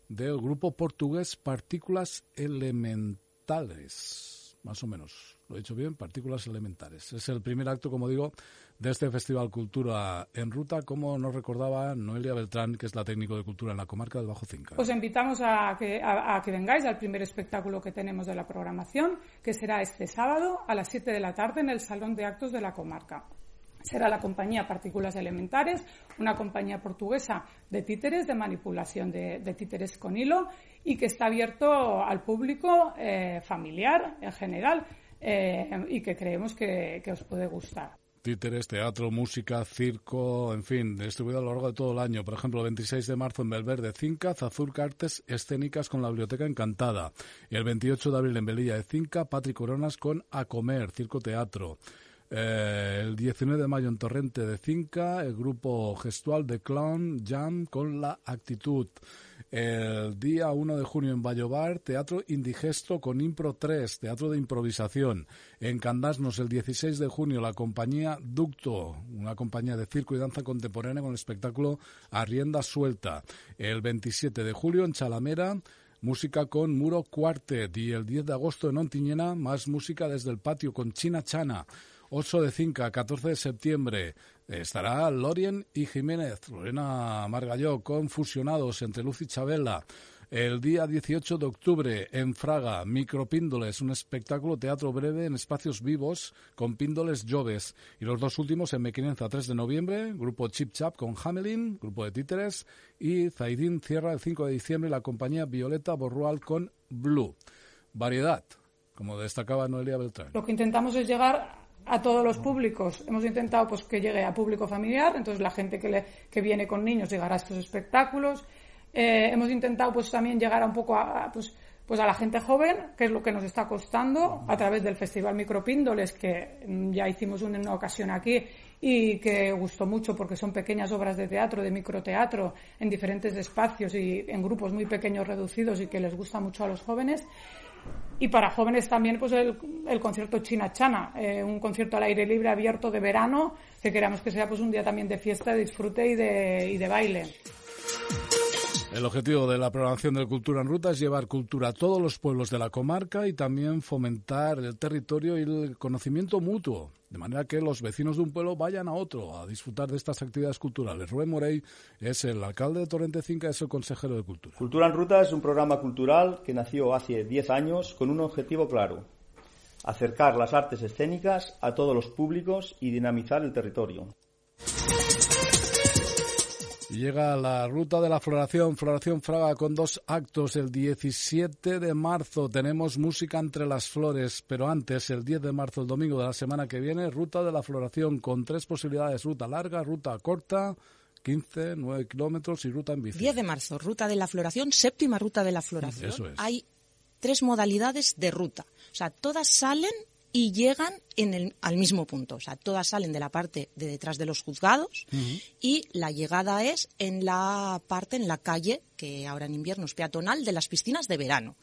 del grupo portugués Partículas Elementales más o menos. Lo he dicho bien, partículas elementares. Es el primer acto, como digo, de este Festival Cultura en Ruta, como nos recordaba Noelia Beltrán, que es la técnico de cultura en la comarca del Bajo Cinca. Os invitamos a que, a, que vengáis al primer espectáculo que tenemos de la programación, que será este sábado a las 7 de la tarde en el Salón de Actos de la comarca será la compañía Partículas Elementares, una compañía portuguesa de títeres, de manipulación de, títeres con hilo y que está abierto al público eh, familiar en general eh, y que creemos que, os puede gustar títeres, teatro, música, circo, en fin, distribuido a lo largo de todo el año. Por ejemplo, el 26 de marzo en Belverde, Cinca, Zazurca Artes Escénicas con la Biblioteca Encantada. Y el 28 de abril en Belilla de Cinca, Patrick Coronas con A Comer, Circo Teatro. Eh, el 19 de mayo en Torrente de Cinca, el grupo gestual de Clown Jam con la actitud. El día 1 de junio en Vallobar, Teatro Indigesto con Impro 3, Teatro de Improvisación. En Candasnos, el 16 de junio, la compañía Ducto, una compañía de circo y danza contemporánea con el espectáculo Arrienda Suelta. El 27 de julio en Chalamera, música con Muro Quartet. Y el 10 de agosto en Ontiñena, más música desde el patio con China Chana. 8 de Cinca, 14 de septiembre, estará Lorien y Jiménez, Lorena Margalló, con fusionados entre Luz y Chabela. El día 18 de octubre en Fraga, Micropíndoles, un espectáculo teatro breve en espacios vivos con píndoles lloves. Y los dos últimos en Mequinenza, 3 de noviembre, grupo Chip Chap con Hamelin, grupo de títeres. Y Zaidín cierra el 5 de diciembre la compañía Violeta Borrual con Blue. Variedad, como destacaba Noelia Beltrán. Lo que intentamos es llegar a todos los públicos. Hemos intentado pues que llegue a público familiar, entonces la gente que, le, que viene con niños llegará a estos espectáculos. Eh, hemos intentado pues también llegar a un poco a, pues, pues a la gente joven, que es lo que nos está costando a través del Festival Micropíndoles, que ya hicimos una ocasión aquí y que gustó mucho porque son pequeñas obras de teatro, de microteatro, en diferentes espacios y en grupos muy pequeños reducidos y que les gusta mucho a los jóvenes. Y para jóvenes también, pues el, concierto China Chana, eh, un concierto al aire libre abierto de verano, que queremos que sea pues un día también de fiesta, de disfrute y de, y de baile. El objetivo de la programación de Cultura en Ruta es llevar cultura a todos los pueblos de la comarca y también fomentar el territorio y el conocimiento mutuo, de manera que los vecinos de un pueblo vayan a otro a disfrutar de estas actividades culturales. Rubén Morey es el alcalde de Torrente Cinca, es el consejero de Cultura. Cultura en Ruta es un programa cultural que nació hace 10 años con un objetivo claro, acercar las artes escénicas a todos los públicos y dinamizar el territorio. Llega la ruta de la floración, floración Fraga con dos actos. El 17 de marzo tenemos música entre las flores, pero antes, el 10 de marzo, el domingo de la semana que viene, ruta de la floración con tres posibilidades, ruta larga, ruta corta, 15, 9 kilómetros y ruta en bici. 10 de marzo, ruta de la floración, séptima ruta de la floración. Eso es. Hay tres modalidades de ruta. O sea, todas salen y llegan en el, al mismo punto. O sea, todas salen de la parte de detrás de los juzgados y la llegada es en la parte, en la calle, que ahora en invierno es peatonal, de las piscinas de verano.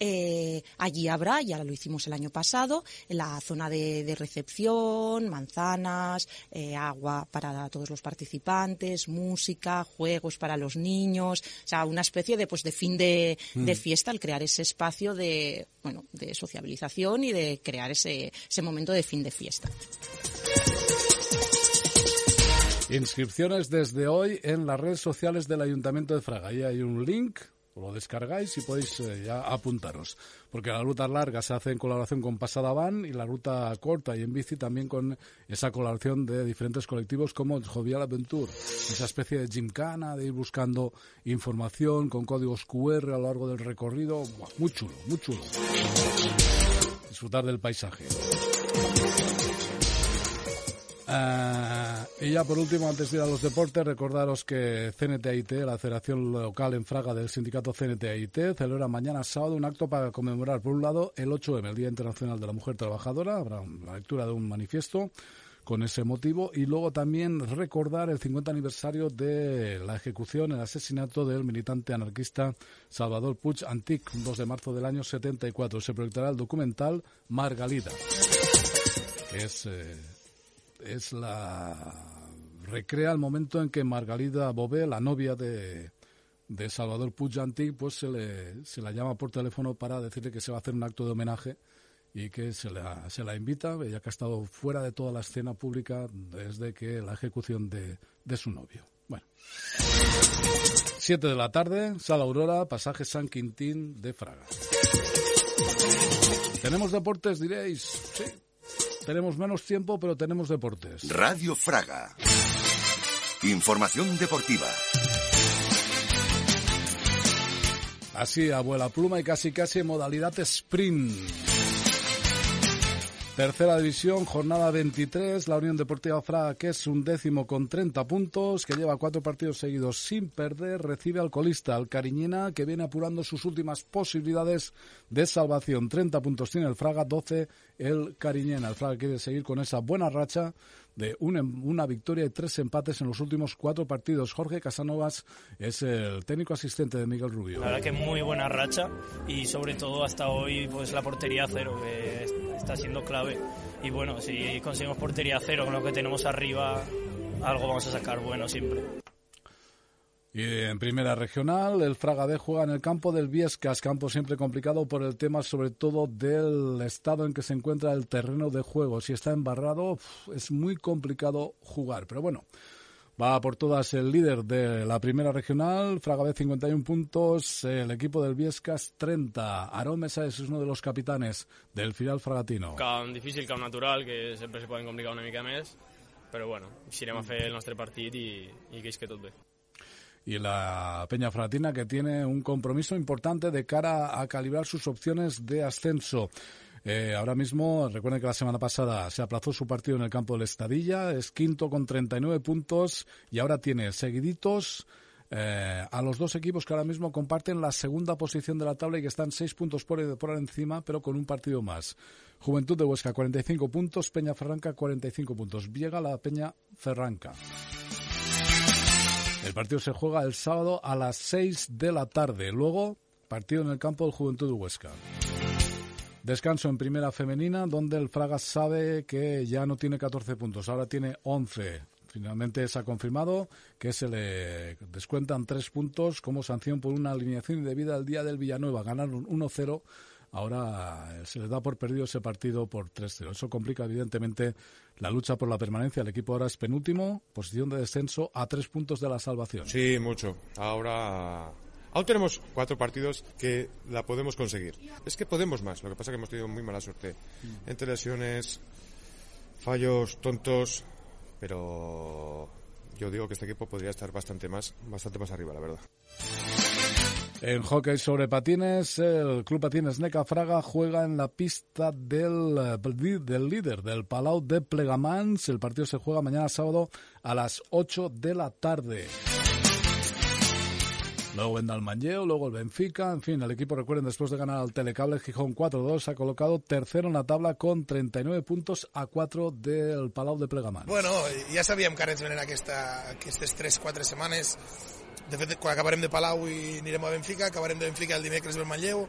Eh, allí habrá, ya lo hicimos el año pasado, la zona de, de recepción, manzanas, eh, agua para todos los participantes, música, juegos para los niños, o sea, una especie de pues de fin de, de Mm. fiesta al crear ese espacio de bueno de sociabilización y de crear ese, ese momento de fin de fiesta. Inscripciones desde hoy en las redes sociales del Ayuntamiento de Fraga. Ahí hay un link, lo descargáis y podéis eh, ya apuntaros. Porque la ruta larga se hace en colaboración con Pasada Van y la ruta corta y en bici también con esa colaboración de diferentes colectivos como Jovial Adventure. Esa especie de gymkhana de ir buscando información con códigos QR a lo largo del recorrido. Muy chulo, muy chulo. Disfrutar del paisaje. Ah, y ya por último, antes de ir a los deportes, recordaros que CNTIT, la Federación Local en Fraga del sindicato CNTIT, celebra mañana sábado un acto para conmemorar, por un lado, el 8M, el Día Internacional de la Mujer Trabajadora, habrá la lectura de un manifiesto con ese motivo y luego también recordar el 50 aniversario de la ejecución, el asesinato del militante anarquista Salvador Puig Antic, un 2 de marzo del año 74. Se proyectará el documental Margalida, que es... eh, es la recrea el momento en que Margalida Bové, la novia de, de Salvador Puig pues se, le, se la llama por teléfono para decirle que se va a hacer un acto de homenaje y que se la, se la invita, ella que ha estado fuera de toda la escena pública desde que la ejecución de, de su novio. Bueno. 7 de la tarde, Sala Aurora, pasaje San Quintín de Fraga. ¿Tenemos deportes, diréis? Sí. Tenemos menos tiempo, pero tenemos deportes. Radio Fraga. Información deportiva. Así, abuela pluma y casi casi en modalidad sprint. Tercera división, jornada 23, la Unión Deportiva Fraga, que es un décimo con 30 puntos, que lleva cuatro partidos seguidos sin perder, recibe al colista, al Cariñena, que viene apurando sus últimas posibilidades de salvación. 30 puntos tiene el Fraga, 12 el Cariñena. El Fraga quiere seguir con esa buena racha de una, una victoria y tres empates en los últimos cuatro partidos. Jorge Casanovas es el técnico asistente de Miguel Rubio. La verdad que muy buena racha y sobre todo hasta hoy pues la portería cero que está siendo clave y bueno si conseguimos portería cero con lo que tenemos arriba algo vamos a sacar bueno siempre. Y en primera regional, el Fraga B juega en el campo del Viescas, campo siempre complicado por el tema sobre todo del estado en que se encuentra el terreno de juego. Si está embarrado, es muy complicado jugar. Pero bueno, va por todas el líder de la primera regional, Fraga B 51 puntos, el equipo del Viescas 30. Aarón Mesa es uno de los capitanes del final fragatino. Camp difícil, camp natural, que sempre se poden complicar una mica més, però bueno, irem a fer el nostre partit i, i que és que tot bé. Y la Peña Fratina que tiene un compromiso importante de cara a calibrar sus opciones de ascenso. Eh, ahora mismo, recuerden que la semana pasada se aplazó su partido en el campo del Estadilla, es quinto con 39 puntos y ahora tiene seguiditos eh, a los dos equipos que ahora mismo comparten la segunda posición de la tabla y que están seis puntos por, por encima, pero con un partido más. Juventud de Huesca 45 puntos, Peña Ferranca 45 puntos. Llega la Peña Ferranca. El partido se juega el sábado a las 6 de la tarde. Luego, partido en el campo del Juventud de Huesca. Descanso en primera femenina, donde el Fraga sabe que ya no tiene 14 puntos, ahora tiene 11. Finalmente se ha confirmado que se le descuentan 3 puntos como sanción por una alineación indebida el día del Villanueva. Ganaron 1-0 ahora se le da por perdido ese partido por 3-0. Eso complica evidentemente la lucha por la permanencia. El equipo ahora es penúltimo, posición de descenso a tres puntos de la salvación. Sí, mucho. Ahora Aún tenemos cuatro partidos que la podemos conseguir. Es que podemos más, lo que pasa es que hemos tenido muy mala suerte. Entre lesiones, fallos tontos, pero yo digo que este equipo podría estar bastante más, bastante más arriba, la verdad. En hockey sobre patines, el Club Patines Neca Fraga juega en la pista del, eh, del líder del Palau de Plegamans. El partido se juega mañana sábado a las 8 de la tarde. Luego vendrá el Manlleu, luego el Benfica. En fin, el equipo, recuerden, después de ganar al Telecable Gijón 4-2, ha colocado tercero en la tabla con 39 puntos a 4 del Palau de Plegamans. Bueno, ja sabíem que ara ens venen aquesta, aquestes 3-4 setmanes de fet, quan acabarem de Palau i anirem a Benfica, acabarem de Benfica el dimecres del Manlleu,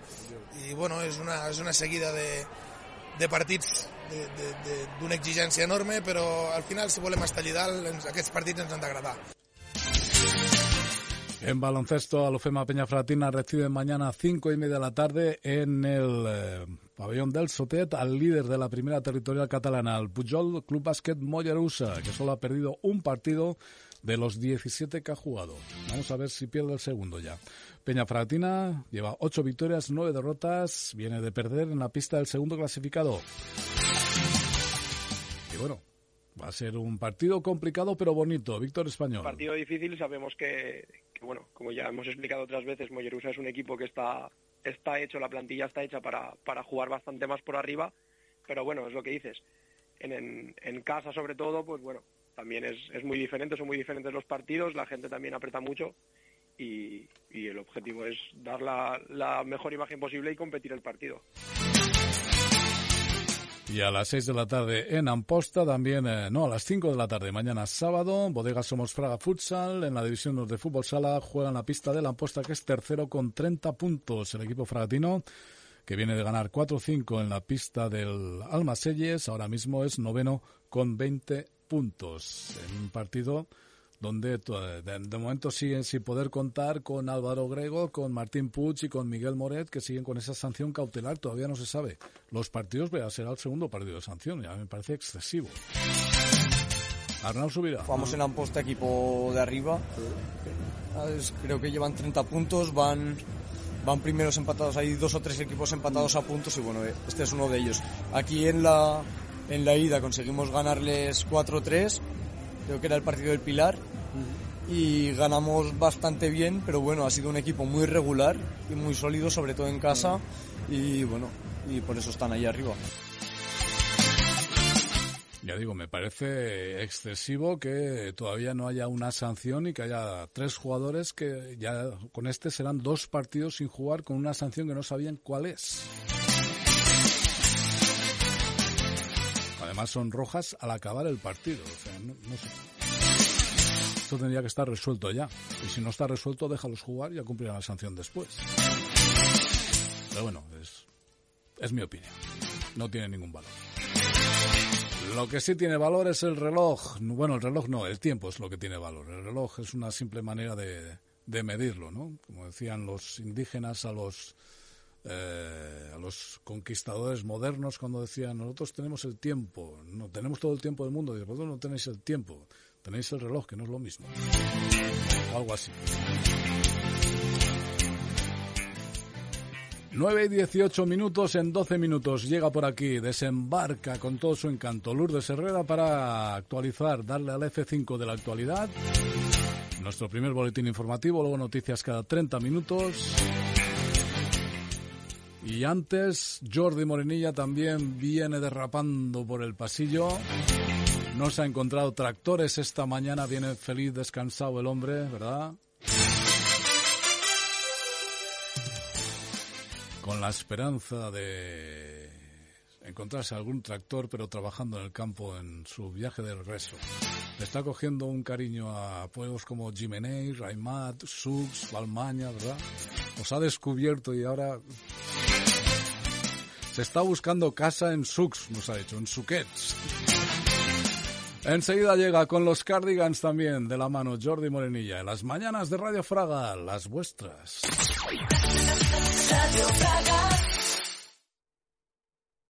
i bueno, és una, és una seguida de, de partits d'una exigència enorme, però al final, si volem estar allà dalt, aquests partits ens han d'agradar. En baloncesto, Alufema Peñafratina recibe mañana a cinco y media de la tarde en el eh, pabellón del Sotet al líder de la primera territorial catalana, el Pujol Club Basket Mollerusa, que solo ha perdido un partido de los 17 que ha jugado. Vamos a ver si pierde el segundo ya. Peña Fratina lleva 8 victorias, 9 derrotas, viene de perder en la pista del segundo clasificado. Y bueno, va a ser un partido complicado pero bonito. Víctor Español. Partido difícil, sabemos que, bueno, como ya hemos explicado otras veces, Mollerusa es un equipo que está, está hecho, la plantilla está hecha para, para jugar bastante más por arriba, pero bueno, es lo que dices. En casa sobre todo, pues bueno, también es, es muy diferente, son muy diferentes los partidos, la gente también aprieta mucho y, y el objetivo es dar la, la mejor imagen posible y competir el partido. Y a las 6 de la tarde en Amposta, también, eh, no, a las 5 de la tarde, mañana sábado, Bodega Somos Fraga Futsal, en la división de fútbol sala, juega en la pista de la Amposta, que es tercero con 30 puntos. El equipo fragatino, que viene de ganar 4-5 en la pista del Almaselles, ahora mismo es noveno con 20 puntos en un partido donde de, de, momento siguen sin poder contar con Álvaro Grego, con Martín Puig y con Miguel Moret, que siguen con esa sanción cautelar. Todavía no se sabe. Los partidos, vea, será el segundo partido de sanción. Ya me parece excesivo. Arnau subirá. Vamos en Amposta, equipo de arriba. Creo que llevan 30 puntos, van van primeros empatados, hay dos o tres equipos empatados a puntos y bueno, este es uno de ellos. Aquí en la, en la ida conseguimos ganarles 4-3, creo que era el partido del Pilar, y ganamos bastante bien, pero bueno, ha sido un equipo muy regular y muy sólido, sobre todo en casa, y bueno, y por eso están ahí arriba. Ya digo, me parece excesivo que todavía no haya una sanción y que haya tres jugadores que ya con este serán dos partidos sin jugar con una sanción que no sabían cuál es. Además son rojas al acabar el partido. O sea, no, no sé. Esto tendría que estar resuelto ya. Y si no está resuelto, déjalos jugar y ya cumplirán la sanción después. Pero bueno, es, es mi opinión. No tiene ningún valor. Lo que sí tiene valor es el reloj. Bueno, el reloj no, el tiempo es lo que tiene valor. El reloj es una simple manera de, de medirlo, ¿no? Como decían los indígenas a los eh, a los conquistadores modernos cuando decían nosotros tenemos el tiempo, no tenemos todo el tiempo del mundo, y vosotros no tenéis el tiempo, tenéis el reloj, que no es lo mismo. Algo así. 9 y 18 minutos en 12 minutos. Llega por aquí, desembarca con todo su encanto Lourdes Herrera para actualizar, darle al F5 de la actualidad. Nuestro primer boletín informativo, luego noticias cada 30 minutos. Y antes, Jordi Morenilla también viene derrapando por el pasillo. No se ha encontrado tractores esta mañana, viene feliz, descansado el hombre, ¿verdad? Con la esperanza de encontrarse algún tractor, pero trabajando en el campo en su viaje de regreso. Le está cogiendo un cariño a pueblos como Jimenez, Raimat, Sux, Balmaña, ¿verdad? Os ha descubierto y ahora se está buscando casa en Sux, nos ha dicho, en Suquets. Enseguida llega con los Cardigans también de la mano Jordi Morenilla. En las mañanas de Radio Fraga, las vuestras. Radio Fraga.